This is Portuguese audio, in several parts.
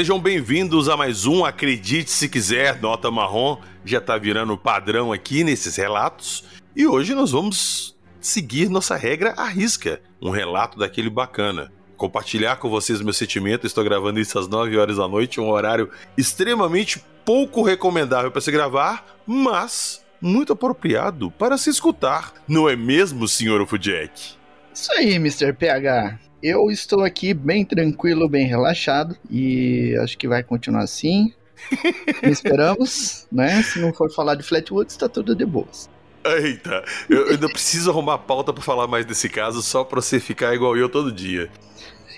Sejam bem-vindos a mais um Acredite Se Quiser, Nota Marrom. Já tá virando padrão aqui nesses relatos. E hoje nós vamos seguir nossa regra à risca. Um relato daquele bacana. Compartilhar com vocês meu sentimento. Estou gravando isso às 9 horas da noite, um horário extremamente pouco recomendável para se gravar, mas muito apropriado para se escutar. Não é mesmo, senhor Ufudjack? Isso aí, Mr. PH. Eu estou aqui bem tranquilo, bem relaxado e acho que vai continuar assim. Esperamos, né? Se não for falar de Flatwoods, tá tudo de boas. Eita, eu ainda preciso arrumar pauta para falar mais desse caso só pra você ficar igual eu todo dia.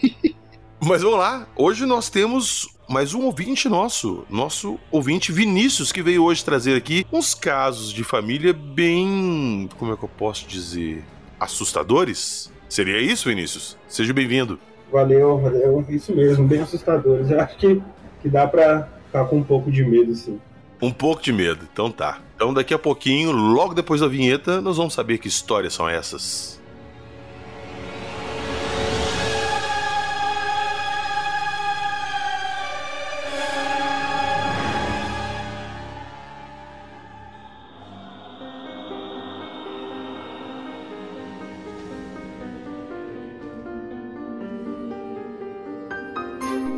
Mas vamos lá, hoje nós temos mais um ouvinte nosso, nosso ouvinte Vinícius, que veio hoje trazer aqui uns casos de família bem. Como é que eu posso dizer? Assustadores? Seria isso, Vinícius? Seja bem-vindo. Valeu, valeu. Isso mesmo, bem assustadores. Eu acho que, que dá pra ficar com um pouco de medo, sim. Um pouco de medo, então tá. Então daqui a pouquinho, logo depois da vinheta, nós vamos saber que histórias são essas.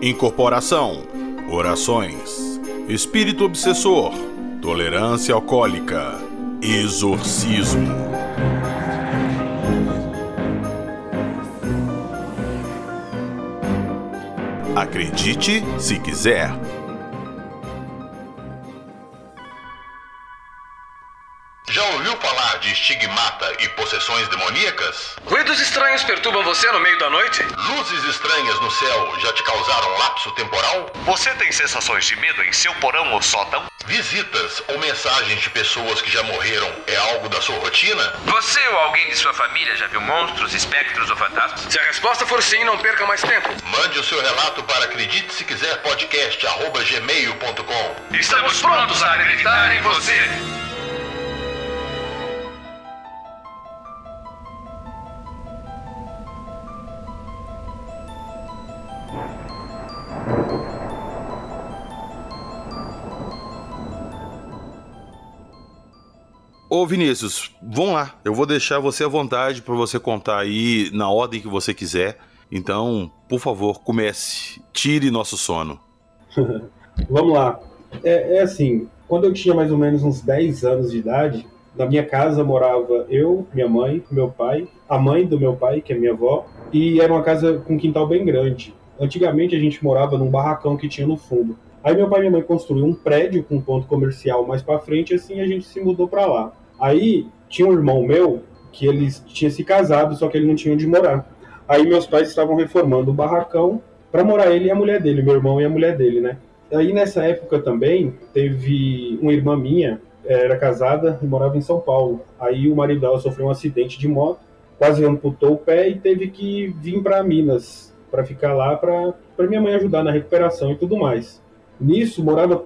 Incorporação, orações, espírito obsessor, tolerância alcoólica, exorcismo. Acredite se quiser. Estigmata e possessões demoníacas? Ruídos estranhos perturbam você no meio da noite? Luzes estranhas no céu já te causaram lapso temporal? Você tem sensações de medo em seu porão ou sótão? Visitas ou mensagens de pessoas que já morreram é algo da sua rotina? Você ou alguém de sua família já viu monstros, espectros ou fantasmas? Se a resposta for sim, não perca mais tempo. Mande o seu relato para acredite se quiser podcast arroba gmail.com. Estamos prontos a acreditar em você. Ô Vinícius, vamos lá. Eu vou deixar você à vontade para você contar aí na ordem que você quiser. Então, por favor, comece. Tire nosso sono. Vamos lá. É, é assim, quando eu tinha mais ou menos uns 10 anos de idade, na minha casa morava eu, minha mãe, meu pai, a mãe do meu pai, que é minha avó, e era uma casa com um quintal bem grande. Antigamente a gente morava num barracão que tinha no fundo. Aí meu pai e minha mãe construíram um prédio com um ponto comercial mais para frente, assim a gente se mudou para lá. Aí tinha um irmão meu que ele tinha se casado, só que ele não tinha onde morar. Aí meus pais estavam reformando o barracão para morar ele e a mulher dele, meu irmão e a mulher dele, né? Aí nessa época também teve uma irmã minha, era casada e morava em São Paulo. Aí o marido dela sofreu um acidente de moto, quase amputou o pé e teve que vir para Minas para ficar lá para minha mãe ajudar na recuperação e tudo mais. Nisso morava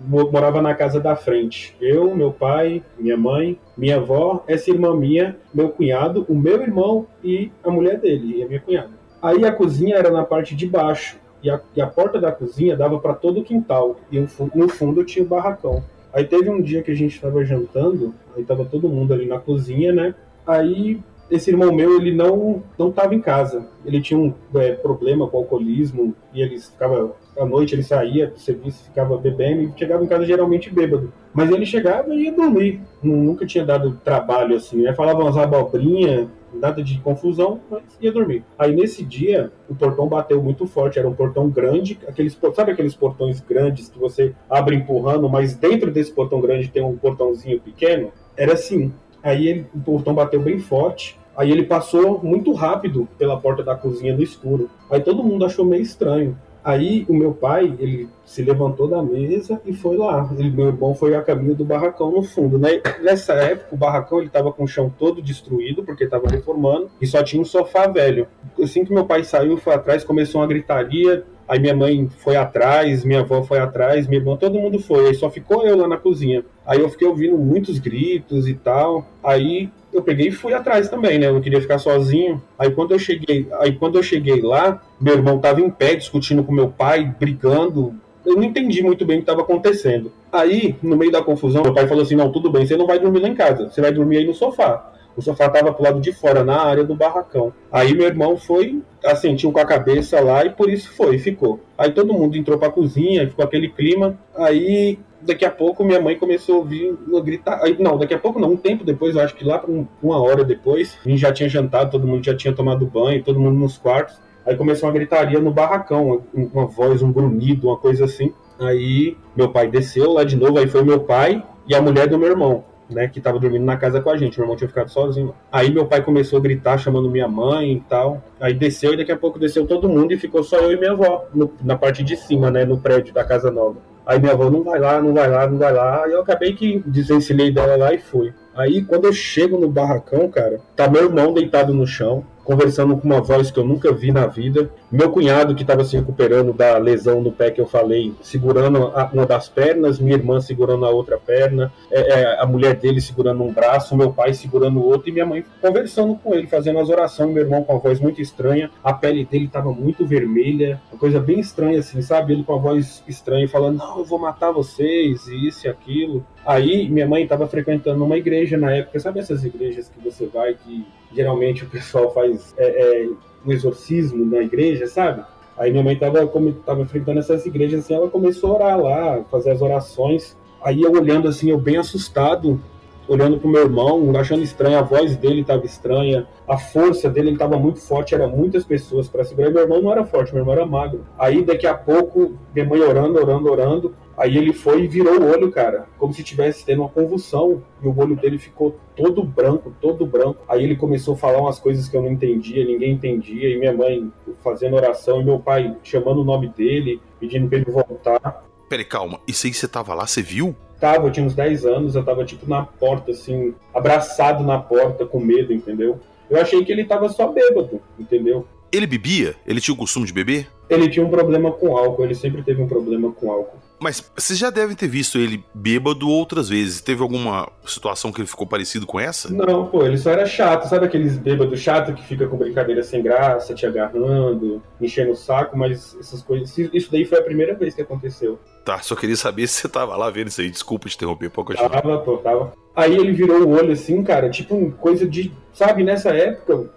morava na casa da frente. Eu, meu pai, minha mãe, minha avó, essa irmã minha, meu cunhado, o meu irmão e a mulher dele, e a minha cunhada. Aí a cozinha era na parte de baixo e a, e a porta da cozinha dava para todo o quintal e no fundo tinha o barracão. Aí teve um dia que a gente estava jantando, aí tava todo mundo ali na cozinha, né? Aí esse irmão meu, ele não não estava em casa. Ele tinha um é, problema com alcoolismo e ele ficava à noite ele saía do serviço, ficava bebendo e chegava em casa geralmente bêbado. Mas ele chegava e ia dormir. Nunca tinha dado trabalho assim, né? Falava umas abobrinhas nada de confusão, mas ia dormir. Aí nesse dia, o portão bateu muito forte, era um portão grande, aqueles, sabe aqueles portões grandes que você abre empurrando, mas dentro desse portão grande tem um portãozinho pequeno? Era assim. Aí ele, o portão bateu bem forte, Aí ele passou muito rápido pela porta da cozinha no escuro. Aí todo mundo achou meio estranho. Aí o meu pai, ele se levantou da mesa e foi lá. Ele, meu irmão foi a caminho do barracão no fundo. Né? Nessa época, o barracão ele estava com o chão todo destruído, porque estava reformando, e só tinha um sofá velho. Assim que meu pai saiu, foi atrás, começou uma gritaria. Aí minha mãe foi atrás, minha avó foi atrás, minha irmã, todo mundo foi. Aí só ficou eu lá na cozinha. Aí eu fiquei ouvindo muitos gritos e tal. Aí eu peguei e fui atrás também, né? Eu não queria ficar sozinho. Aí quando eu cheguei, aí quando eu cheguei lá, meu irmão estava em pé discutindo com meu pai, brigando. Eu não entendi muito bem o que estava acontecendo. Aí, no meio da confusão, meu pai falou assim: "Não, tudo bem, você não vai dormir lá em casa. Você vai dormir aí no sofá." O sofá estava pro lado de fora, na área do barracão. Aí meu irmão foi, assentiu com a cabeça lá e por isso foi, ficou. Aí todo mundo entrou pra cozinha, ficou aquele clima. Aí daqui a pouco minha mãe começou a ouvir gritar. Aí, não, daqui a pouco não, um tempo depois, eu acho que lá um, uma hora depois, a gente já tinha jantado, todo mundo já tinha tomado banho, todo mundo nos quartos. Aí começou uma gritaria no barracão, uma, uma voz, um grunhido, uma coisa assim. Aí meu pai desceu lá de novo, aí foi meu pai e a mulher do meu irmão. Né, que tava dormindo na casa com a gente, meu irmão tinha ficado sozinho. Aí meu pai começou a gritar, chamando minha mãe e tal. Aí desceu e daqui a pouco desceu todo mundo e ficou só eu e minha avó no, na parte de cima, né, no prédio da casa nova. Aí minha avó não vai lá, não vai lá, não vai lá. E eu acabei que desensinei dela lá e fui. Aí quando eu chego no barracão, cara, tá meu irmão deitado no chão conversando com uma voz que eu nunca vi na vida. Meu cunhado, que estava se recuperando da lesão no pé que eu falei, segurando uma das pernas, minha irmã segurando a outra perna, é, é, a mulher dele segurando um braço, meu pai segurando o outro, e minha mãe conversando com ele, fazendo as orações. Meu irmão com a voz muito estranha, a pele dele estava muito vermelha, uma coisa bem estranha assim, sabe? Ele com a voz estranha, falando: Não, eu vou matar vocês, isso e aquilo. Aí minha mãe estava frequentando uma igreja na época, sabe essas igrejas que você vai que geralmente o pessoal faz é, é, um exorcismo na igreja, sabe? Aí minha mãe estava tava enfrentando essas igrejas assim, ela começou a orar lá, fazer as orações. Aí eu olhando assim, eu bem assustado, olhando pro meu irmão, achando estranho, a voz dele estava estranha, a força dele estava muito forte, eram muitas pessoas para segurar. Meu irmão não era forte, meu irmão era magro. Aí daqui a pouco, minha mãe orando, orando, orando, Aí ele foi e virou o olho, cara, como se tivesse tendo uma convulsão. E o olho dele ficou todo branco, todo branco. Aí ele começou a falar umas coisas que eu não entendia, ninguém entendia. E minha mãe fazendo oração, e meu pai chamando o nome dele, pedindo pra ele voltar. Peraí, calma. Isso aí você tava lá, você viu? Tava, eu tinha uns 10 anos, eu tava tipo na porta, assim, abraçado na porta, com medo, entendeu? Eu achei que ele tava só bêbado, entendeu? Ele bebia? Ele tinha o costume de beber? Ele tinha um problema com álcool, ele sempre teve um problema com álcool. Mas vocês já devem ter visto ele bêbado outras vezes. Teve alguma situação que ele ficou parecido com essa? Não, pô, ele só era chato. Sabe aqueles bêbados chato que fica com brincadeira sem graça, te agarrando, enchendo o saco, mas essas coisas. Isso daí foi a primeira vez que aconteceu. Tá, só queria saber se você tava lá vendo isso aí. Desculpa te interromper, pouco eu Tava, pô, tava. Aí ele virou o olho assim, cara, tipo coisa de. Sabe, nessa época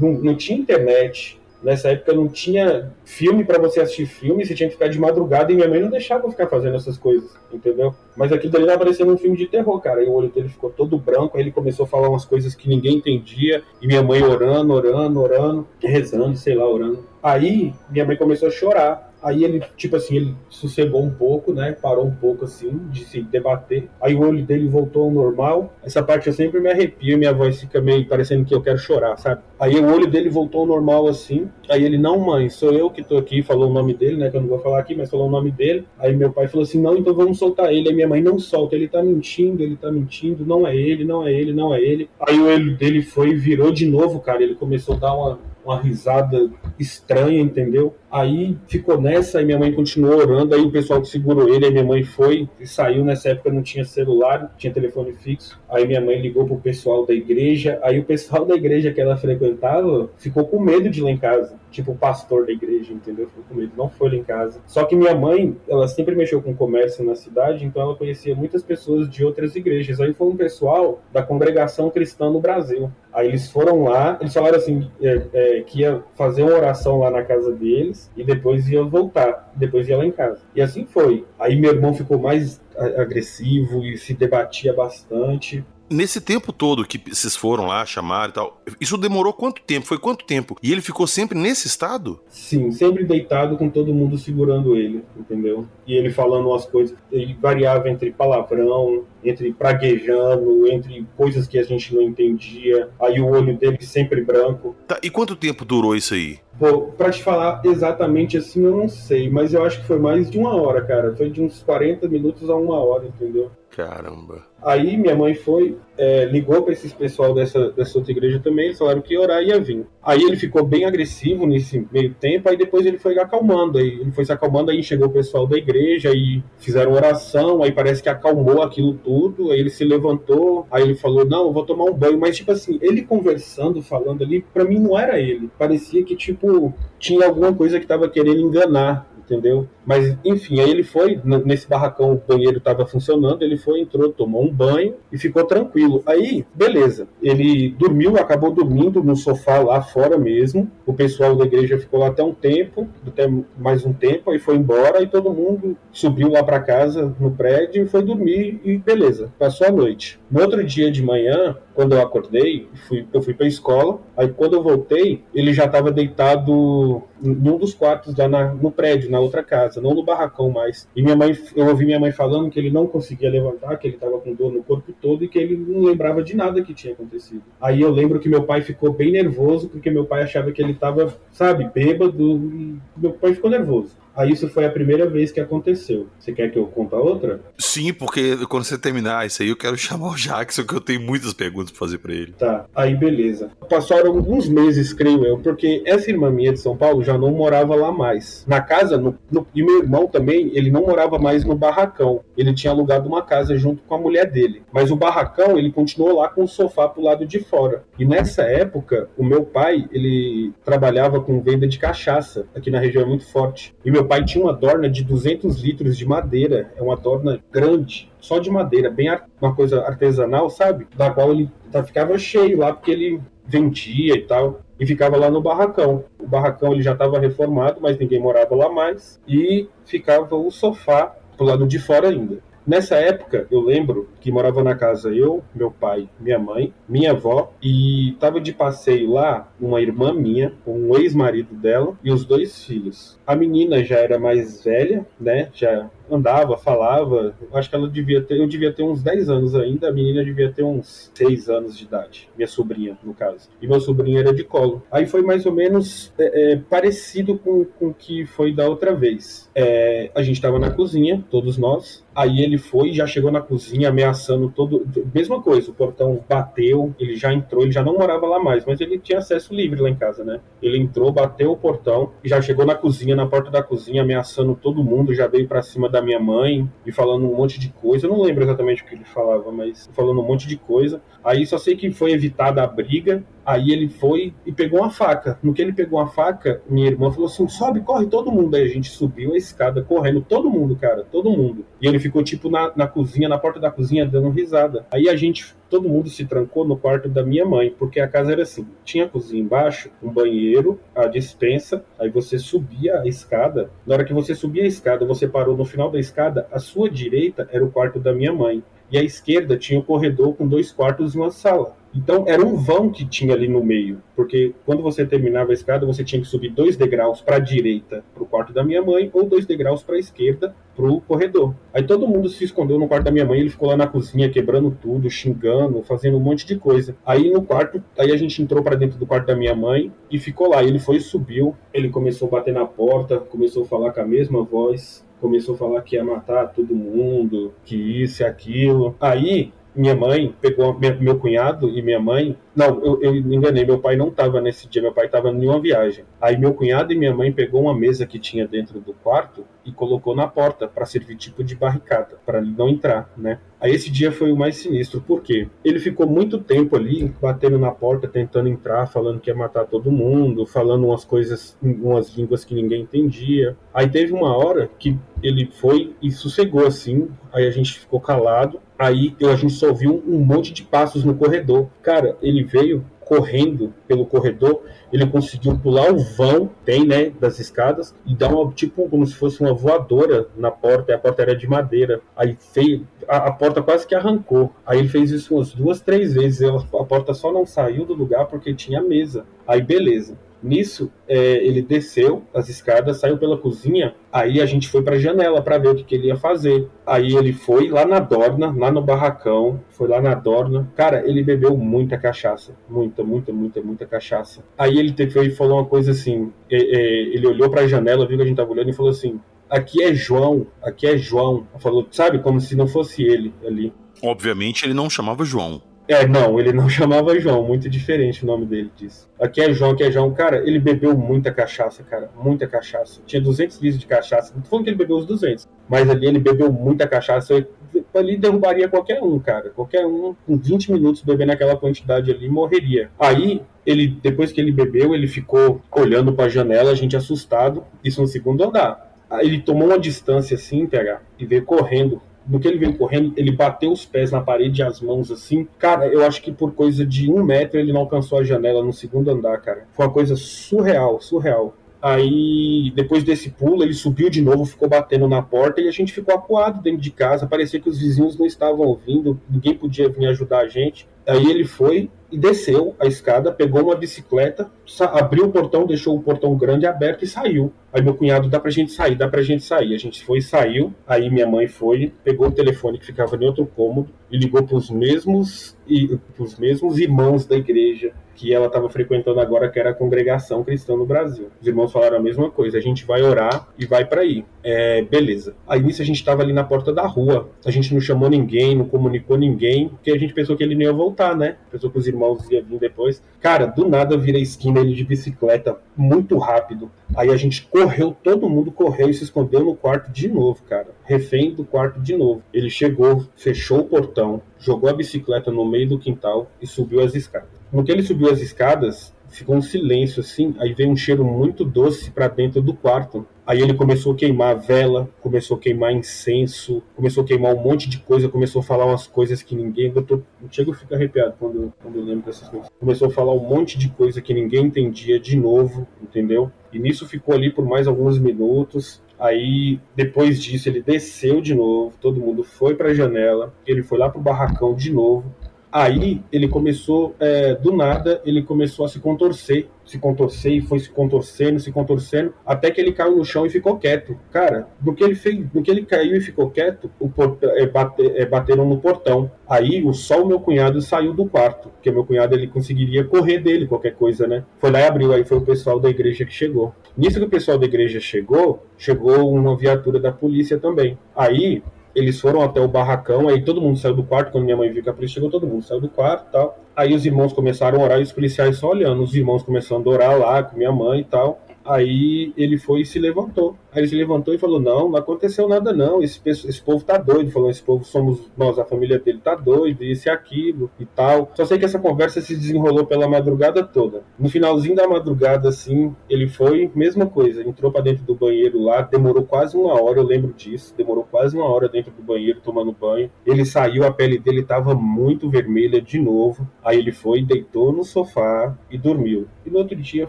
não, não tinha internet Nessa época não tinha filme para você assistir filme, você tinha que ficar de madrugada e minha mãe não deixava eu ficar fazendo essas coisas, entendeu? Mas aquilo dali tava parecendo um filme de terror, cara. E o olho dele ficou todo branco, aí ele começou a falar umas coisas que ninguém entendia, e minha mãe orando, orando, orando, rezando, sei lá, orando. Aí minha mãe começou a chorar. Aí ele, tipo assim, ele sossegou um pouco, né? Parou um pouco assim de se debater. Aí o olho dele voltou ao normal. Essa parte eu sempre me arrepio, minha voz fica meio parecendo que eu quero chorar, sabe? Aí o olho dele voltou ao normal assim. Aí ele, não, mãe, sou eu que tô aqui, falou o nome dele, né? Que eu não vou falar aqui, mas falou o nome dele. Aí meu pai falou assim: não, então vamos soltar ele. Aí minha mãe não solta, ele tá mentindo, ele tá mentindo, não é ele, não é ele, não é ele. Aí o olho dele foi e virou de novo, cara. Ele começou a dar uma uma risada estranha, entendeu? Aí ficou nessa, e minha mãe continuou orando, aí o pessoal que segurou ele, aí minha mãe foi e saiu, nessa época não tinha celular, tinha telefone fixo, aí minha mãe ligou pro pessoal da igreja, aí o pessoal da igreja que ela frequentava ficou com medo de ir lá em casa, tipo o pastor da igreja, entendeu? Ficou com medo, não foi lá em casa. Só que minha mãe, ela sempre mexeu com comércio na cidade, então ela conhecia muitas pessoas de outras igrejas, aí foi um pessoal da congregação cristã no Brasil. Aí eles foram lá, eles falaram assim, é, é, que ia fazer uma oração lá na casa deles e depois ia voltar, depois ia lá em casa. E assim foi. Aí meu irmão ficou mais agressivo e se debatia bastante. Nesse tempo todo que vocês foram lá, chamaram e tal, isso demorou quanto tempo? Foi quanto tempo? E ele ficou sempre nesse estado? Sim, sempre deitado com todo mundo segurando ele, entendeu? E ele falando umas coisas, ele variava entre palavrão, entre praguejando, entre coisas que a gente não entendia. Aí o olho dele sempre branco. Tá, e quanto tempo durou isso aí? Pô, pra te falar exatamente assim, eu não sei, mas eu acho que foi mais de uma hora, cara. Foi de uns 40 minutos a uma hora, entendeu? Caramba. Aí minha mãe foi, é, ligou para esses pessoal dessa, dessa outra igreja também, eles falaram que ia orar e ia vir. Aí ele ficou bem agressivo nesse meio tempo, aí depois ele foi acalmando, aí ele foi se acalmando, aí chegou o pessoal da igreja e fizeram oração, aí parece que acalmou aquilo tudo, aí ele se levantou, aí ele falou, não, eu vou tomar um banho, mas tipo assim, ele conversando, falando ali, para mim não era ele, parecia que tipo, tinha alguma coisa que tava querendo enganar entendeu? Mas, enfim, aí ele foi, nesse barracão o banheiro estava funcionando, ele foi, entrou, tomou um banho e ficou tranquilo. Aí, beleza, ele dormiu, acabou dormindo no sofá lá fora mesmo, o pessoal da igreja ficou lá até um tempo, até mais um tempo, aí foi embora e todo mundo subiu lá para casa no prédio e foi dormir e beleza, passou a noite. No outro dia de manhã, quando eu acordei, fui, eu fui para a escola. Aí quando eu voltei, ele já estava deitado em um dos quartos lá na, no prédio, na outra casa, não no barracão mais. E minha mãe, eu ouvi minha mãe falando que ele não conseguia levantar, que ele estava com dor no corpo todo e que ele não lembrava de nada que tinha acontecido. Aí eu lembro que meu pai ficou bem nervoso porque meu pai achava que ele estava, sabe, bêbado. E meu pai ficou nervoso. Aí isso foi a primeira vez que aconteceu. Você quer que eu conte a outra? Sim, porque quando você terminar isso aí, eu quero chamar o Jackson, que eu tenho muitas perguntas pra fazer pra ele. Tá, aí beleza. Passaram alguns meses, creio eu, porque essa irmã minha de São Paulo já não morava lá mais. Na casa, no, no, e meu irmão também, ele não morava mais no barracão. Ele tinha alugado uma casa junto com a mulher dele. Mas o barracão, ele continuou lá com o sofá pro lado de fora. E nessa época, o meu pai, ele trabalhava com venda de cachaça. Aqui na região é muito forte. E meu pai tinha uma dorna de 200 litros de madeira. É uma dorna grande, só de madeira, bem uma coisa artesanal, sabe? Da qual ele tá, ficava cheio lá, porque ele vendia e tal. E ficava lá no barracão. O barracão ele já estava reformado, mas ninguém morava lá mais. E ficava o sofá pro lado de fora ainda. Nessa época, eu lembro que morava na casa eu, meu pai, minha mãe, minha avó, e tava de passeio lá uma irmã minha, um ex-marido dela e os dois filhos. A menina já era mais velha, né? Já andava, falava. Acho que ela devia ter, eu devia ter uns 10 anos ainda, a menina devia ter uns 6 anos de idade, minha sobrinha, no caso. E meu sobrinho era de colo. Aí foi mais ou menos é, é, parecido com o que foi da outra vez. É, a gente estava na cozinha, todos nós. Aí ele foi, já chegou na cozinha ameaçando todo. Mesma coisa, o portão bateu, ele já entrou, ele já não morava lá mais, mas ele tinha acesso livre lá em casa, né? Ele entrou, bateu o portão já chegou na cozinha, na porta da cozinha, ameaçando todo mundo, já veio para cima da minha mãe e falando um monte de coisa. Eu não lembro exatamente o que ele falava, mas falando um monte de coisa. Aí só sei que foi evitada a briga. Aí ele foi e pegou uma faca. No que ele pegou a faca, minha irmã falou assim: sobe, corre todo mundo. Aí a gente subiu a escada correndo, todo mundo, cara, todo mundo. E ele ficou tipo na, na cozinha, na porta da cozinha, dando risada. Aí a gente, todo mundo se trancou no quarto da minha mãe, porque a casa era assim: tinha cozinha embaixo, um banheiro, a dispensa. Aí você subia a escada. Na hora que você subia a escada, você parou no final da escada, a sua direita era o quarto da minha mãe e à esquerda tinha o um corredor com dois quartos e uma sala. Então era um vão que tinha ali no meio, porque quando você terminava a escada, você tinha que subir dois degraus para a direita, para o quarto da minha mãe, ou dois degraus para a esquerda, para o corredor. Aí todo mundo se escondeu no quarto da minha mãe, ele ficou lá na cozinha quebrando tudo, xingando, fazendo um monte de coisa. Aí no quarto, aí a gente entrou para dentro do quarto da minha mãe e ficou lá. Ele foi subiu, ele começou a bater na porta, começou a falar com a mesma voz, começou a falar que ia matar todo mundo, que isso e aquilo. Aí minha mãe pegou meu cunhado e minha mãe. Não, eu, eu enganei, meu pai não estava nesse dia, meu pai estava em uma viagem. Aí meu cunhado e minha mãe pegou uma mesa que tinha dentro do quarto e colocou na porta para servir tipo de barricada, para ele não entrar, né? Aí esse dia foi o mais sinistro, por quê? Ele ficou muito tempo ali batendo na porta, tentando entrar, falando que ia matar todo mundo, falando umas coisas, umas línguas que ninguém entendia. Aí teve uma hora que ele foi e sossegou assim, aí a gente ficou calado. Aí a gente só ouviu um monte de passos no corredor. Cara, ele veio, correndo pelo corredor, ele conseguiu pular o vão, tem, né, das escadas, e dar uma, tipo, como se fosse uma voadora na porta, a porta era de madeira. Aí fez, a, a porta quase que arrancou. Aí ele fez isso umas duas, três vezes, a porta só não saiu do lugar porque tinha mesa. Aí beleza. Nisso, é, ele desceu as escadas, saiu pela cozinha, aí a gente foi para a janela para ver o que, que, ele ia fazer. Aí ele foi lá na Dorna, lá no barracão, foi lá na Dorna. Cara, ele bebeu muita cachaça, muita, muita, muita, muita cachaça. Aí ele e falou uma coisa assim, é, é, ele olhou para a janela, viu que a gente tava olhando e falou assim, aqui é João, aqui é João. Falou, sabe, como se não fosse ele ali. Obviamente ele não chamava João. É, não, ele não chamava João, muito diferente o nome dele disso. Aqui é João, aqui é João. Cara, ele bebeu muita cachaça, cara, muita cachaça. Tinha 200 litros de cachaça. Não tô falando que ele bebeu os 200, mas ali ele bebeu muita cachaça. Ali derrubaria qualquer um, cara. Qualquer um, com 20 minutos bebendo aquela quantidade ali, morreria. Aí, ele, depois que ele bebeu, ele ficou olhando para a janela, a gente assustado, isso no segundo andar. Aí ele tomou uma distância assim, pegar, e veio correndo no que ele veio correndo, ele bateu os pés na parede e as mãos assim. Cara, eu acho que por coisa de um metro ele não alcançou a janela no segundo andar, cara. Foi uma coisa surreal, surreal. Aí, depois desse pulo, ele subiu de novo, ficou batendo na porta e a gente ficou acuado dentro de casa. Parecia que os vizinhos não estavam ouvindo, ninguém podia vir ajudar a gente. Aí ele foi e desceu a escada, pegou uma bicicleta, abriu o portão, deixou o portão grande aberto e saiu. Aí meu cunhado, dá pra gente sair, dá pra gente sair. A gente foi e saiu. Aí minha mãe foi, pegou o telefone que ficava em outro cômodo e ligou pros mesmos, e, pros mesmos irmãos da igreja que ela estava frequentando agora, que era a congregação cristã no Brasil. Os irmãos falaram a mesma coisa: a gente vai orar e vai para aí. É, beleza. Aí nisso a gente estava ali na porta da rua, a gente não chamou ninguém, não comunicou ninguém, porque a gente pensou que ele não ia voltar, né? Pensou que os irmãos iam vir depois. Cara, do nada vira a esquina ele de bicicleta, muito rápido. Aí a gente correu, todo mundo correu e se escondeu no quarto de novo, cara. Refém do quarto de novo. Ele chegou, fechou o portão, jogou a bicicleta no meio do quintal e subiu as escadas. No que ele subiu as escadas, ficou um silêncio assim, aí veio um cheiro muito doce para dentro do quarto. Aí ele começou a queimar vela, começou a queimar incenso, começou a queimar um monte de coisa, começou a falar umas coisas que ninguém. Eu tô, chego a ficar arrepiado quando, quando eu lembro dessas coisas. Começou a falar um monte de coisa que ninguém entendia de novo, entendeu? E nisso ficou ali por mais alguns minutos. Aí, depois disso, ele desceu de novo, todo mundo foi para a janela, ele foi lá pro barracão de novo. Aí ele começou, é, do nada, ele começou a se contorcer, se contorcer e foi se contorcendo, se contorcendo, até que ele caiu no chão e ficou quieto. Cara, no que ele fez, no que ele caiu e ficou quieto, o portão, é, bate, é, bateram no portão. Aí o só o meu cunhado saiu do quarto, porque meu cunhado ele conseguiria correr dele, qualquer coisa, né? Foi lá e abriu, aí foi o pessoal da igreja que chegou. Nisso que o pessoal da igreja chegou, chegou uma viatura da polícia também. Aí eles foram até o barracão, aí todo mundo saiu do quarto, quando minha mãe viu que a polícia chegou, todo mundo saiu do quarto tal. Aí os irmãos começaram a orar e os policiais só olhando, os irmãos começando a orar lá com minha mãe e tal. Aí ele foi e se levantou. Aí ele se levantou e falou: Não, não aconteceu nada, não. Esse, esse povo tá doido. Falou: Esse povo somos nós, a família dele tá doido, isso e aquilo e tal. Só sei que essa conversa se desenrolou pela madrugada toda. No finalzinho da madrugada, assim, ele foi, mesma coisa, entrou para dentro do banheiro lá, demorou quase uma hora, eu lembro disso. Demorou quase uma hora dentro do banheiro tomando banho. Ele saiu, a pele dele tava muito vermelha de novo. Aí ele foi, deitou no sofá e dormiu. E no outro dia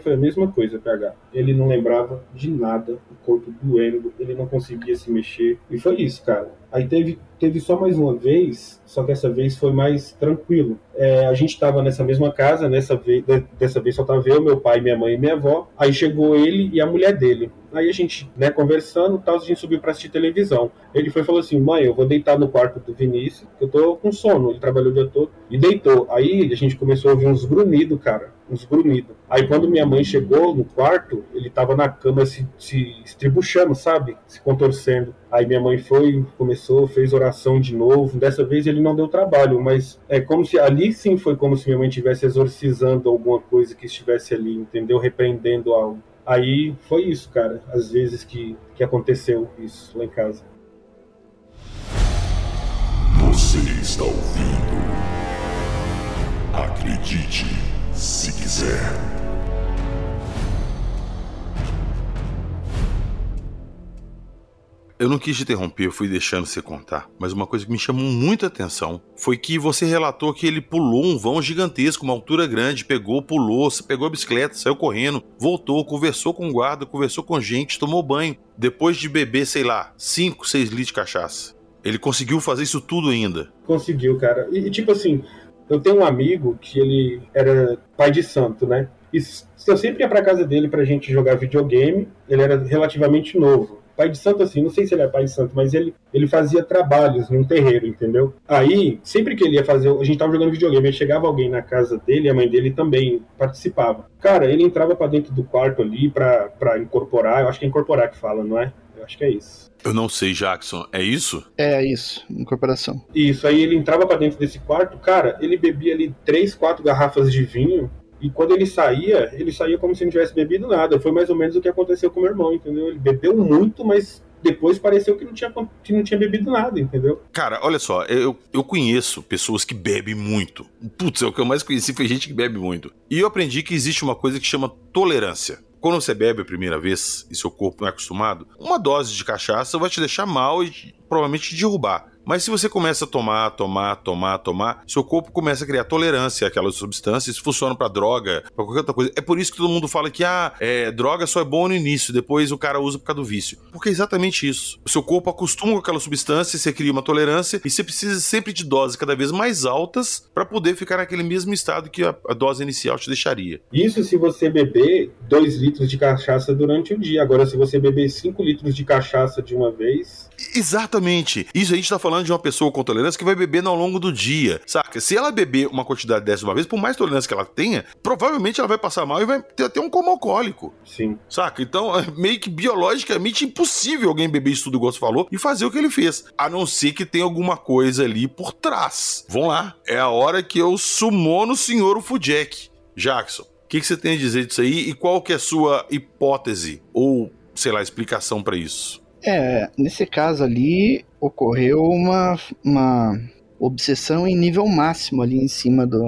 foi a mesma coisa, PH. Ele não lembrava de nada, o corpo doendo, ele não conseguia se mexer. E foi isso, cara. Aí teve, teve só mais uma vez, só que essa vez foi mais tranquilo. É, a gente estava nessa mesma casa, nessa vez, dessa vez só tava eu, meu pai, minha mãe e minha avó. Aí chegou ele e a mulher dele. Aí a gente, né, conversando, tal, a gente subiu para assistir televisão. Ele foi falou assim: "Mãe, eu vou deitar no quarto do Vinícius, que eu tô com sono". Ele trabalhou o dia todo e deitou. Aí a gente começou a ouvir uns grunhidos, cara, uns grunhidos. Aí quando minha mãe chegou no quarto, ele tava na cama se, se estribuchando, sabe? Se contorcendo. Aí minha mãe foi, começou, fez oração de novo. Dessa vez ele não deu trabalho, mas é como se ali sim foi como se minha mãe estivesse exorcizando alguma coisa que estivesse ali, entendeu? Repreendendo algo. Aí foi isso, cara. Às vezes que, que aconteceu isso lá em casa. Você está ouvindo? Acredite se quiser. Eu não quis te interromper, eu fui deixando você contar, mas uma coisa que me chamou muita atenção foi que você relatou que ele pulou um vão gigantesco, uma altura grande, pegou, pulou, pegou a bicicleta, saiu correndo, voltou, conversou com o guarda, conversou com gente, tomou banho, depois de beber, sei lá, 5, 6 litros de cachaça. Ele conseguiu fazer isso tudo ainda. Conseguiu, cara. E, tipo assim, eu tenho um amigo que ele era pai de santo, né? E eu sempre ia pra casa dele pra gente jogar videogame. Ele era relativamente novo. Pai de santo, assim, não sei se ele é pai de santo, mas ele, ele fazia trabalhos num terreiro, entendeu? Aí, sempre que ele ia fazer, a gente tava jogando videogame, aí chegava alguém na casa dele, a mãe dele também participava. Cara, ele entrava para dentro do quarto ali pra, pra incorporar, eu acho que é incorporar que fala, não é? Eu acho que é isso. Eu não sei, Jackson, é isso? É isso, incorporação. Isso, aí ele entrava para dentro desse quarto, cara, ele bebia ali três, quatro garrafas de vinho, e quando ele saía, ele saía como se não tivesse bebido nada. Foi mais ou menos o que aconteceu com meu irmão, entendeu? Ele bebeu muito, mas depois pareceu que não tinha, que não tinha bebido nada, entendeu? Cara, olha só, eu, eu conheço pessoas que bebem muito. Putz, é o que eu mais conheci foi gente que bebe muito. E eu aprendi que existe uma coisa que chama tolerância. Quando você bebe a primeira vez e seu corpo não é acostumado, uma dose de cachaça vai te deixar mal e provavelmente te derrubar. Mas se você começa a tomar, tomar, tomar, tomar, seu corpo começa a criar tolerância àquelas substâncias, funciona para droga, para qualquer outra coisa. É por isso que todo mundo fala que ah, é, droga só é bom no início, depois o cara usa por causa do vício. Porque é exatamente isso. O seu corpo acostuma com aquela substância, você cria uma tolerância e você precisa sempre de doses cada vez mais altas para poder ficar naquele mesmo estado que a, a dose inicial te deixaria. Isso se você beber 2 litros de cachaça durante o dia. Agora, se você beber 5 litros de cachaça de uma vez. Exatamente. Isso a gente tá falando de uma pessoa com tolerância que vai bebendo ao longo do dia, saca? Se ela beber uma quantidade dessa uma vez, por mais tolerância que ela tenha, provavelmente ela vai passar mal e vai ter até um coma alcoólico. Sim. Saca? Então é meio que biologicamente impossível alguém beber isso tudo, igual você falou, e fazer o que ele fez. A não ser que tenha alguma coisa ali por trás. Vamos lá. É a hora que eu sumono o senhor o Fudjack. Jackson, o que, que você tem a dizer disso aí e qual que é a sua hipótese ou, sei lá, explicação para isso? É, nesse caso ali ocorreu uma, uma obsessão em nível máximo ali em cima do,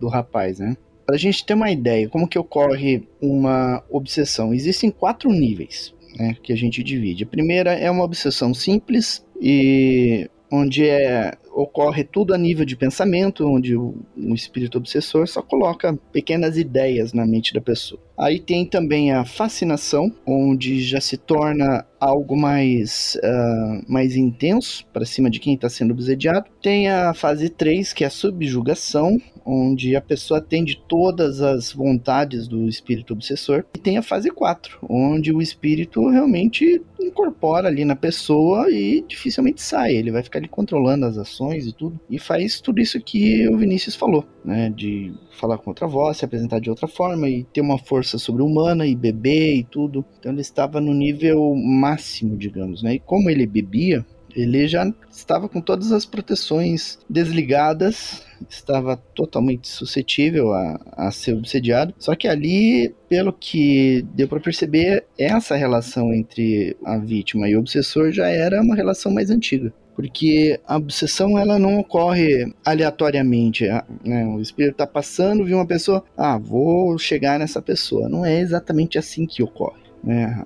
do rapaz, né? Para a gente ter uma ideia, como que ocorre uma obsessão? Existem quatro níveis né, que a gente divide. A primeira é uma obsessão simples e onde é, ocorre tudo a nível de pensamento, onde o, o, espírito obsessor só coloca pequenas ideias na mente da pessoa. Aí tem também a fascinação, onde já se torna algo mais, uh, mais intenso para cima de quem está sendo obsediado. Tem a fase 3, que é a subjugação, onde a pessoa atende todas as vontades do espírito obsessor. E tem a fase 4, onde o espírito realmente incorpora ali na pessoa e dificilmente sai. Ele vai ficar ali controlando as ações e tudo. E faz tudo isso que o Vinícius falou, né? De falar com outra voz, se apresentar de outra forma e ter uma força sobre-humana e beber e tudo. Então ele estava no nível máximo, digamos, né? E como ele bebia, ele já estava com todas as proteções desligadas, estava totalmente suscetível a, a ser obsediado. Só que ali, pelo que deu para perceber, essa relação entre a vítima e o obsessor já era uma relação mais antiga porque a obsessão ela não ocorre aleatoriamente. Né? O espírito está passando, viu uma pessoa, ah, vou chegar nessa pessoa. Não é exatamente assim que ocorre. Né?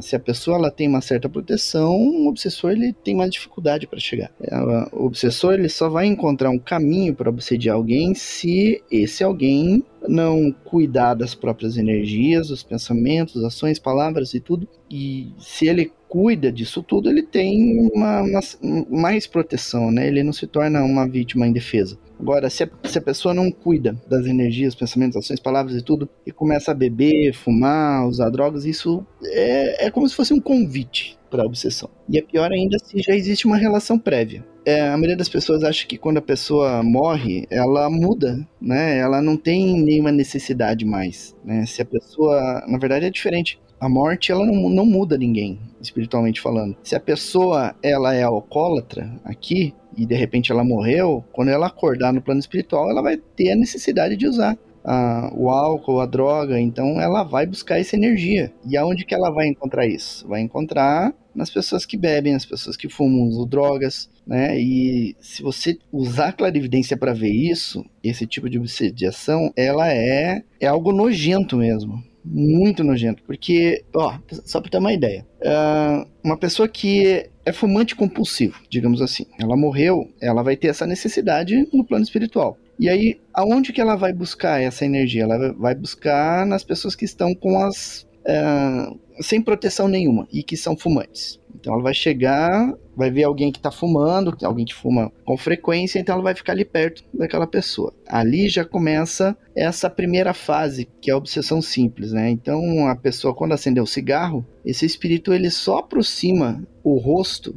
se a pessoa ela tem uma certa proteção, o obsessor ele tem mais dificuldade para chegar. O obsessor ele só vai encontrar um caminho para obsediar alguém se esse alguém não cuidar das próprias energias, dos pensamentos, ações, palavras e tudo. E se ele cuida disso tudo, ele tem uma, uma, mais proteção, né? Ele não se torna uma vítima indefesa. Agora, se a, se a pessoa não cuida das energias, pensamentos, ações, palavras e tudo, e começa a beber, fumar, usar drogas, isso é, é como se fosse um convite para a obsessão. E é pior ainda se já existe uma relação prévia. É, a maioria das pessoas acha que quando a pessoa morre, ela muda, né? Ela não tem nenhuma necessidade mais, né? Se a pessoa, na verdade, é diferente. A morte, ela não, não muda ninguém, espiritualmente falando. Se a pessoa, ela é alcoólatra aqui, e de repente ela morreu, quando ela acordar no plano espiritual, ela vai ter a necessidade de usar a, o álcool, a droga, então ela vai buscar essa energia. E aonde que ela vai encontrar isso? Vai encontrar nas pessoas que bebem, nas pessoas que fumam, usam drogas, né? E se você usar a clarividência para ver isso, esse tipo de obsediação, ela é, é algo nojento mesmo. Muito nojento. Porque, ó, só pra ter uma ideia. Uh, uma pessoa que é fumante compulsivo, digamos assim. Ela morreu, ela vai ter essa necessidade no plano espiritual. E aí, aonde que ela vai buscar essa energia? Ela vai buscar nas pessoas que estão com as. Uh, sem proteção nenhuma e que são fumantes. Então ela vai chegar, vai ver alguém que está fumando, alguém que fuma com frequência, então ela vai ficar ali perto daquela pessoa. Ali já começa essa primeira fase, que é a obsessão simples, né? Então a pessoa quando acender o cigarro, esse espírito ele só aproxima o rosto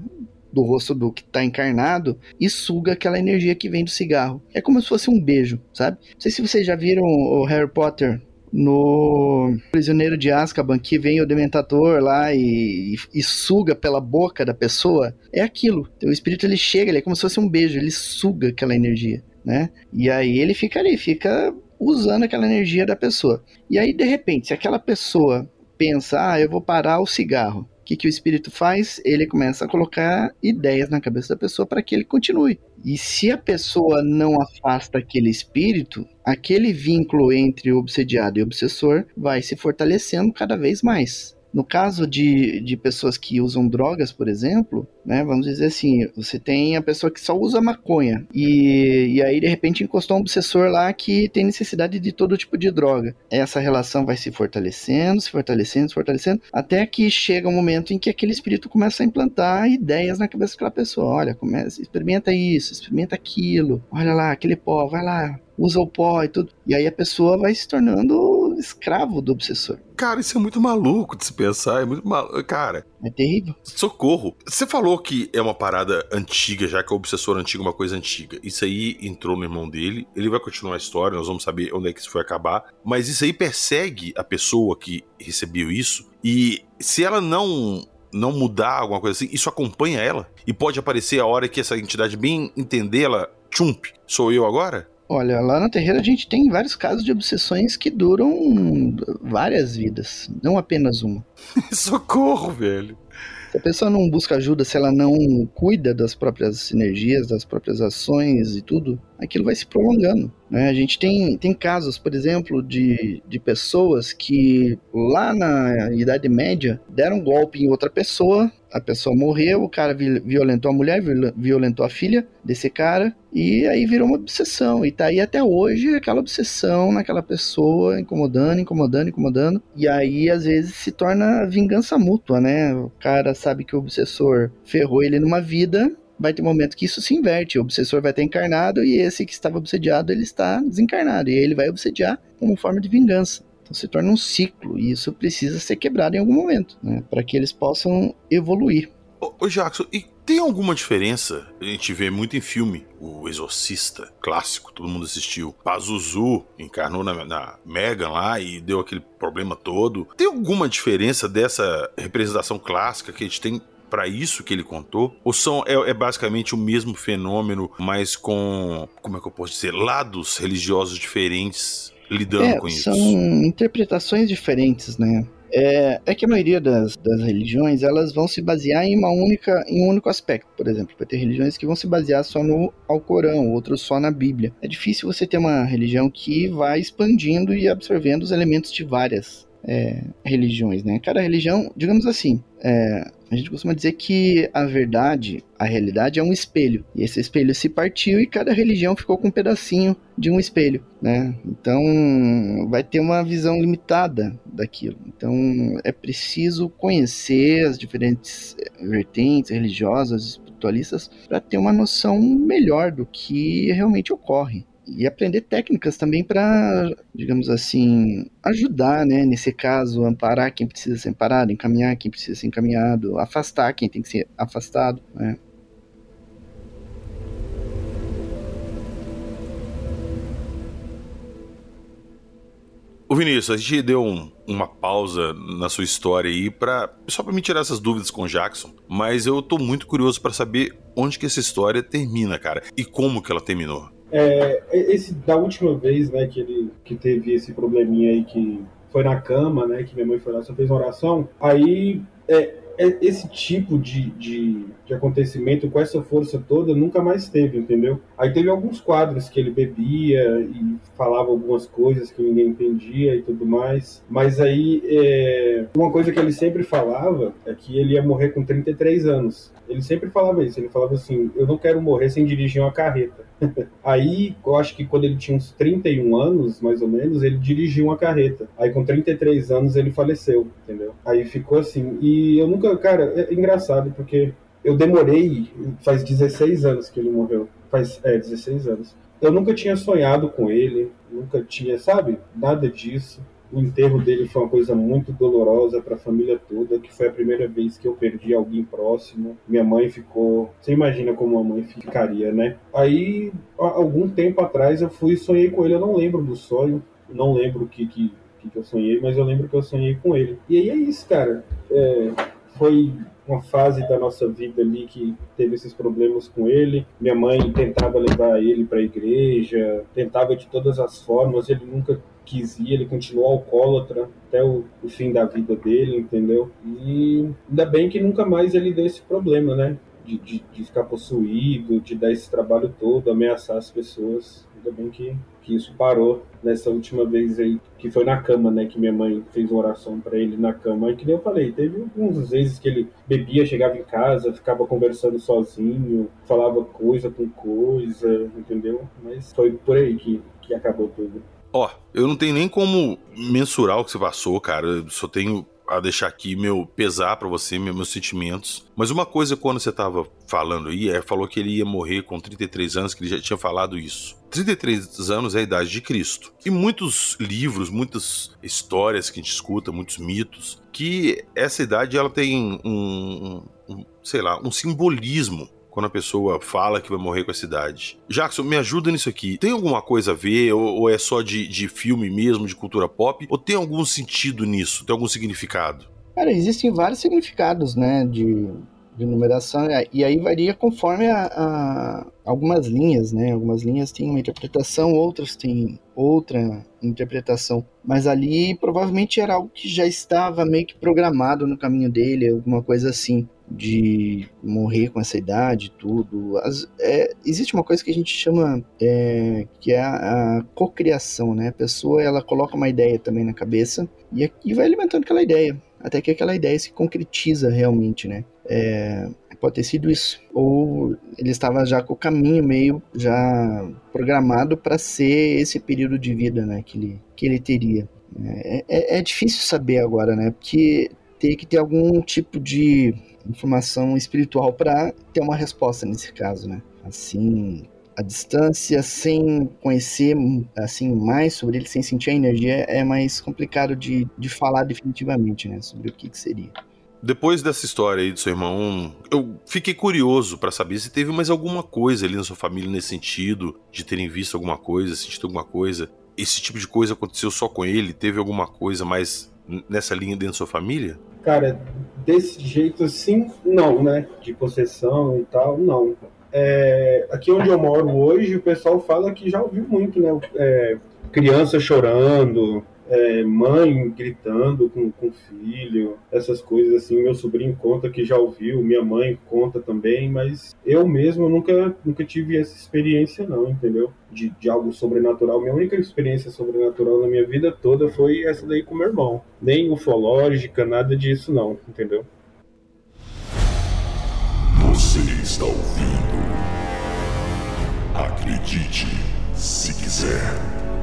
do rosto do que está encarnado e suga aquela energia que vem do cigarro. É como se fosse um beijo, sabe? Não sei se vocês já viram o Harry Potter no Prisioneiro de Azkaban, que vem o Dementador lá e, e, suga pela boca da pessoa, é aquilo. O espírito ele chega, ele é como se fosse um beijo, ele suga aquela energia, né? E aí ele fica ali, fica usando aquela energia da pessoa. E aí, de repente, se aquela pessoa pensa, ah, eu vou parar o cigarro, o que, que o espírito faz? Ele começa a colocar ideias na cabeça da pessoa para que ele continue. E se a pessoa não afasta aquele espírito, aquele vínculo entre o obsediado e o obsessor vai se fortalecendo cada vez mais. No caso de, de pessoas que usam drogas, por exemplo, né, vamos dizer assim, você tem a pessoa que só usa maconha e, e aí de repente encostou um obsessor lá que tem necessidade de todo tipo de droga. Essa relação vai se fortalecendo, se fortalecendo, se fortalecendo, até que chega um momento em que aquele espírito começa a implantar ideias na cabeça daquela pessoa. Olha, começa, experimenta isso, experimenta aquilo, olha lá, aquele pó, vai lá, usa o pó e tudo. E aí a pessoa vai se tornando escravo do obsessor. Cara, isso é muito maluco de se pensar. É muito maluco. Cara. É terrível. Socorro. Você falou que é uma parada antiga, já que o obsessor antigo é uma coisa antiga. Isso aí entrou no irmão dele. Ele vai continuar a história, nós vamos saber onde é que isso foi acabar. Mas isso aí persegue a pessoa que recebeu isso. E se ela não não mudar alguma coisa assim, isso acompanha ela. E pode aparecer a hora que essa entidade bem entender, ela, tchump, sou eu agora? Olha, lá na Terreira a gente tem vários casos de obsessões que duram várias vidas, não apenas uma. Socorro, velho. Se a pessoa não busca ajuda, se ela não cuida das próprias energias, das próprias ações e tudo, aquilo vai se prolongando. Né? A gente tem, tem casos, por exemplo, de, de pessoas que lá na Idade Média deram um golpe em outra pessoa, a pessoa morreu, o cara violentou a mulher, violentou a filha desse cara, e aí virou uma obsessão. E tá aí até hoje aquela obsessão naquela pessoa, incomodando, incomodando, incomodando. E aí às vezes se torna vingança mútua, né? O cara sabe que o obsessor ferrou ele numa vida, vai ter um momento que isso se inverte. O obsessor vai estar encarnado e esse que estava obsediado, ele está desencarnado. E ele vai obsediar como forma de vingança. Então se torna um ciclo e isso precisa ser quebrado em algum momento, né? Para que eles possam evoluir. Ô, Jackson, e tem alguma diferença? A gente vê muito em filme o Exorcista, clássico, todo mundo assistiu. Pazuzu encarnou na, na Megan lá e deu aquele problema todo. Tem alguma diferença dessa representação clássica que a gente tem para isso que ele contou? Ou são, é, é, basicamente o mesmo fenômeno, mas com, como é que eu posso dizer, lados religiosos diferentes lidando é, com isso? São interpretações diferentes, né? É, é, que a maioria das, das, religiões elas vão se basear em uma única em um único aspecto. Por exemplo, vai ter religiões que vão se basear só no Alcorão, outros só na Bíblia. É difícil você ter uma religião que vai expandindo e absorvendo os elementos de várias é, religiões, né? Cada religião, digamos assim, é, a gente costuma dizer que a verdade, a realidade é um espelho. E esse espelho se partiu e cada religião ficou com um pedacinho de um espelho, né? Então vai ter uma visão limitada daquilo. Então é preciso conhecer as diferentes vertentes religiosas, espiritualistas, para ter uma noção melhor do que realmente ocorre e aprender técnicas também para, digamos assim, ajudar, né? Nesse caso, amparar quem precisa ser amparado, encaminhar quem precisa ser encaminhado, afastar quem tem que ser afastado, né? O Vinícius, a gente deu um, uma pausa na sua história aí para só para me tirar essas dúvidas com o Jackson, mas eu tô muito curioso para saber onde que essa história termina, cara, e como que ela terminou. É, esse da última vez, né, que ele que teve esse probleminha aí que foi na cama, né, que minha mãe foi lá, só fez uma oração. Aí é, é esse tipo de, de, de, acontecimento com essa força toda nunca mais teve, entendeu? Aí teve alguns quadros que ele bebia e falava algumas coisas que ninguém entendia e tudo mais. Mas aí, é... uma coisa que ele sempre falava é que ele ia morrer com 33 anos. Ele sempre falava isso, ele falava assim: Eu não quero morrer sem dirigir uma carreta. Aí, eu acho que quando ele tinha uns 31 anos, mais ou menos, ele dirigiu uma carreta. Aí, com 33 anos, ele faleceu, entendeu? Aí ficou assim. E eu nunca, cara, é engraçado, porque eu demorei, faz 16 anos que ele morreu. Faz, é, 16 anos. Eu nunca tinha sonhado com ele, nunca tinha, sabe? Nada disso. O enterro dele foi uma coisa muito dolorosa para a família toda, que foi a primeira vez que eu perdi alguém próximo. Minha mãe ficou. Você imagina como a mãe ficaria, né? Aí, algum tempo atrás, eu fui e sonhei com ele. Eu não lembro do sonho, não lembro o que, que, que eu sonhei, mas eu lembro que eu sonhei com ele. E aí é isso, cara. É, foi uma fase da nossa vida ali que teve esses problemas com ele. Minha mãe tentava levar ele para a igreja, tentava de todas as formas, ele nunca quis ir, ele continuou alcoólatra até o, o, fim da vida dele, entendeu? E ainda bem que nunca mais ele deu esse problema, né? De, de, de ficar possuído, de dar esse trabalho todo, ameaçar as pessoas. Ainda bem que, que isso parou nessa última vez aí, que foi na cama, né? Que minha mãe fez uma oração para ele na cama. E que nem eu falei, teve algumas vezes que ele bebia, chegava em casa, ficava conversando sozinho, falava coisa com coisa, entendeu? Mas foi por aí que, que acabou tudo. Ó, eu não tenho nem como mensurar o que você passou, cara. Eu só tenho a deixar aqui meu pesar para você, meus sentimentos. Mas uma coisa quando você tava falando aí, é falou que ele ia morrer com 33 anos, que ele já tinha falado isso. 33 anos é a idade de Cristo. E muitos livros, muitas histórias que a gente escuta, muitos mitos, que essa idade ela tem um, um sei lá, um simbolismo quando a pessoa fala que vai morrer com essa idade. Jackson, me ajuda nisso aqui. Tem alguma coisa a ver? Ou, ou é só de, de filme mesmo, de cultura pop? Ou tem algum sentido nisso? Tem algum significado? Cara, existem vários significados, né, de, de numeração, e aí varia conforme a, a, algumas linhas, né? Algumas linhas têm uma interpretação, outras têm outra interpretação. Mas ali provavelmente era algo que já estava meio que programado no caminho dele, alguma coisa assim de morrer com essa idade tudo. As, é, existe uma coisa que a gente chama é, que é a, a cocriação, né? A pessoa ela coloca uma ideia também na cabeça e, e vai alimentando aquela ideia até que aquela ideia se concretiza realmente, né? É, pode ter sido isso. Ou ele estava já com o caminho meio já programado para ser esse período de vida, né? Que ele, que ele teria. É, é, é difícil saber agora, né? Porque tem que ter algum tipo de informação espiritual para ter uma resposta nesse caso, né? Assim, a distância, sem conhecer assim mais sobre ele, sem sentir a energia, é mais complicado de, de falar definitivamente, né? Sobre o que, que seria. Depois dessa história aí do seu irmão, eu fiquei curioso para saber se teve mais alguma coisa ali na sua família nesse sentido, de terem visto alguma coisa, sentido alguma coisa. Esse tipo de coisa aconteceu só com ele? Teve alguma coisa mais nessa linha dentro da sua família? Cara, desse jeito assim, não, né? De possessão e tal, não. É, aqui onde eu moro hoje, o pessoal fala que já ouviu muito, né? É, criança chorando, é, mãe gritando com, com filho, essas coisas assim. Meu sobrinho conta que já ouviu, minha mãe conta também, mas eu mesmo nunca, nunca tive essa experiência, não, entendeu? De, de algo sobrenatural. Minha única experiência sobrenatural na minha vida toda foi essa daí com meu irmão. Nem ufológica, nada disso, não, entendeu? Você está ouvindo. Acredite se quiser.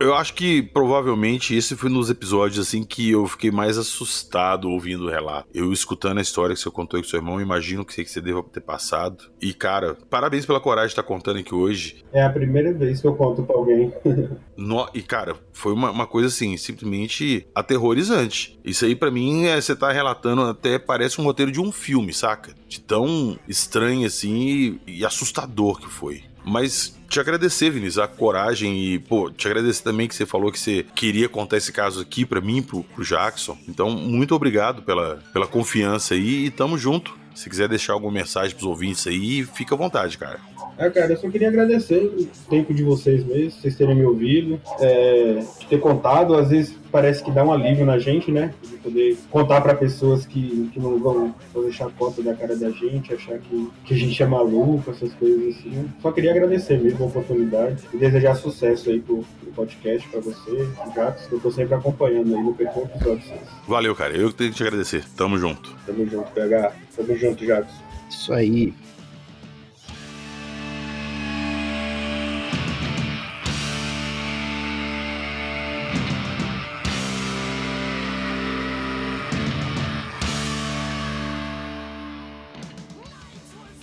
Eu acho que provavelmente esse foi um dos episódios assim que eu fiquei mais assustado ouvindo o relato. Eu escutando a história que você contou com seu irmão, imagino que você deva ter passado. E cara, parabéns pela coragem de estar contando aqui hoje. É a primeira vez que eu conto pra alguém. no, e cara, foi uma, uma, coisa assim, simplesmente aterrorizante. Isso aí para mim é você tá relatando até parece um roteiro de um filme, saca? De tão estranho assim e, e assustador que foi. Mas te agradecer, Vinícius, a coragem e, pô, te agradecer também que você falou que você queria contar esse caso aqui para mim, pro, pro Jackson. Então, muito obrigado pela, pela confiança aí e tamo junto. Se quiser deixar alguma mensagem pros ouvintes aí, fica à vontade, cara. Ah, cara, eu só queria agradecer o tempo de vocês mesmo, vocês terem me ouvido, é, ter contado. Às vezes parece que dá um alívio na gente, né? De poder contar para pessoas que, que não vão, deixar conta da cara da gente, achar que, que a gente é maluco, essas coisas assim. Só queria agradecer mesmo a oportunidade e desejar sucesso aí pro, pro podcast para você, Gatos, que eu tô sempre acompanhando aí no percurso episódio 6. Valeu, cara. Eu que tenho que te agradecer. Tamo junto. Tamo junto, PH. Tamo junto, Jacos. Isso aí.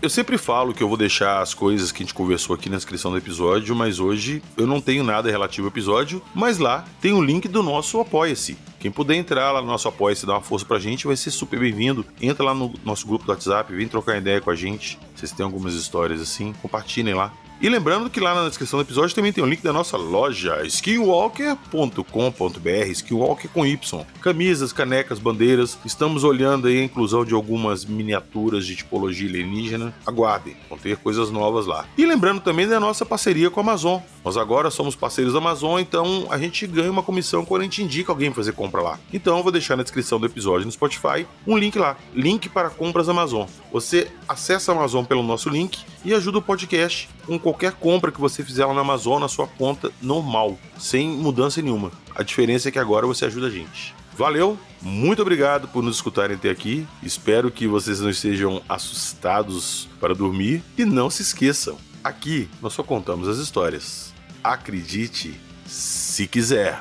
Eu sempre falo que eu vou deixar as coisas que a gente conversou aqui na descrição do episódio, mas hoje eu não tenho nada relativo ao episódio, mas lá tem o link do nosso Apoia-se. Quem puder entrar lá no nosso Apoia-se e dar uma força pra gente vai ser super bem-vindo. Entra lá no nosso grupo do WhatsApp, vem trocar ideia com a gente. Vocês têm algumas histórias assim, compartilhem lá. E lembrando que lá na descrição do episódio também tem o link da nossa loja, skinwalker.com.br, skinwalker com Y. Camisas, canecas, bandeiras. Estamos olhando aí a inclusão de algumas miniaturas de tipologia alienígena. Aguardem, vão ter coisas novas lá. E lembrando também da nossa parceria com a Amazon. Nós agora somos parceiros da Amazon, então a gente ganha uma comissão quando a gente indica alguém fazer compra lá. Então eu vou deixar na descrição do episódio no Spotify um link lá, link para compras Amazon. Você acessa a Amazon pelo nosso link e ajuda o podcast com qualquer compra que você fizer lá na Amazon na sua conta normal, sem mudança nenhuma. A diferença é que agora você ajuda a gente. Valeu, muito obrigado por nos escutarem até aqui. Espero que vocês não estejam assustados para dormir e não se esqueçam. Aqui nós só contamos as histórias. Acredite se quiser.